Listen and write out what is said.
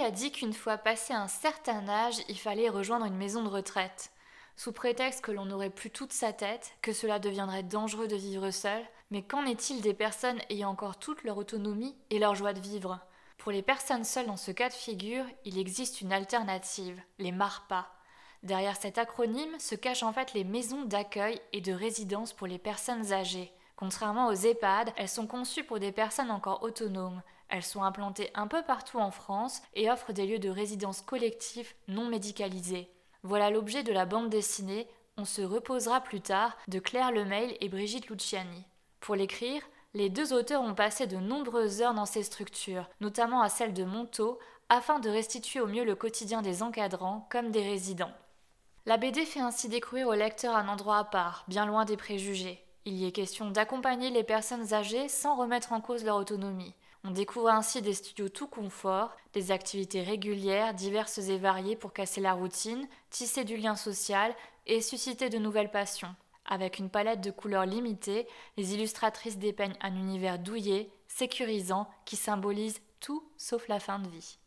A dit qu'une fois passé un certain âge, il fallait rejoindre une maison de retraite Sous prétexte que l'on n'aurait plus toute sa tête, que cela deviendrait dangereux de vivre seul, mais qu'en est-il des personnes ayant encore toute leur autonomie et leur joie de vivre? Pour les personnes seules dans ce cas de figure, il existe une alternative, les MARPA. Derrière cet acronyme se cachent en fait les maisons d'accueil et de résidence pour les personnes âgées. Contrairement aux EHPAD, elles sont conçues pour des personnes encore autonomes. Elles sont implantées un peu partout en France et offrent des lieux de résidence collectifs non médicalisés. Voilà l'objet de la bande dessinée On se reposera plus tard de Claire Lemail et Brigitte Luciani. Pour l'écrire, les deux auteurs ont passé de nombreuses heures dans ces structures, notamment à celle de Montaut, afin de restituer au mieux le quotidien des encadrants comme des résidents. La BD fait ainsi découvrir au lecteur un endroit à part, bien loin des préjugés. Il y est question d'accompagner les personnes âgées sans remettre en cause leur autonomie. On découvre ainsi des studios tout confort, des activités régulières, diverses et variées pour casser la routine, tisser du lien social et susciter de nouvelles passions. Avec une palette de couleurs limitée, les illustratrices dépeignent un univers douillet, sécurisant, qui symbolise tout sauf la fin de vie.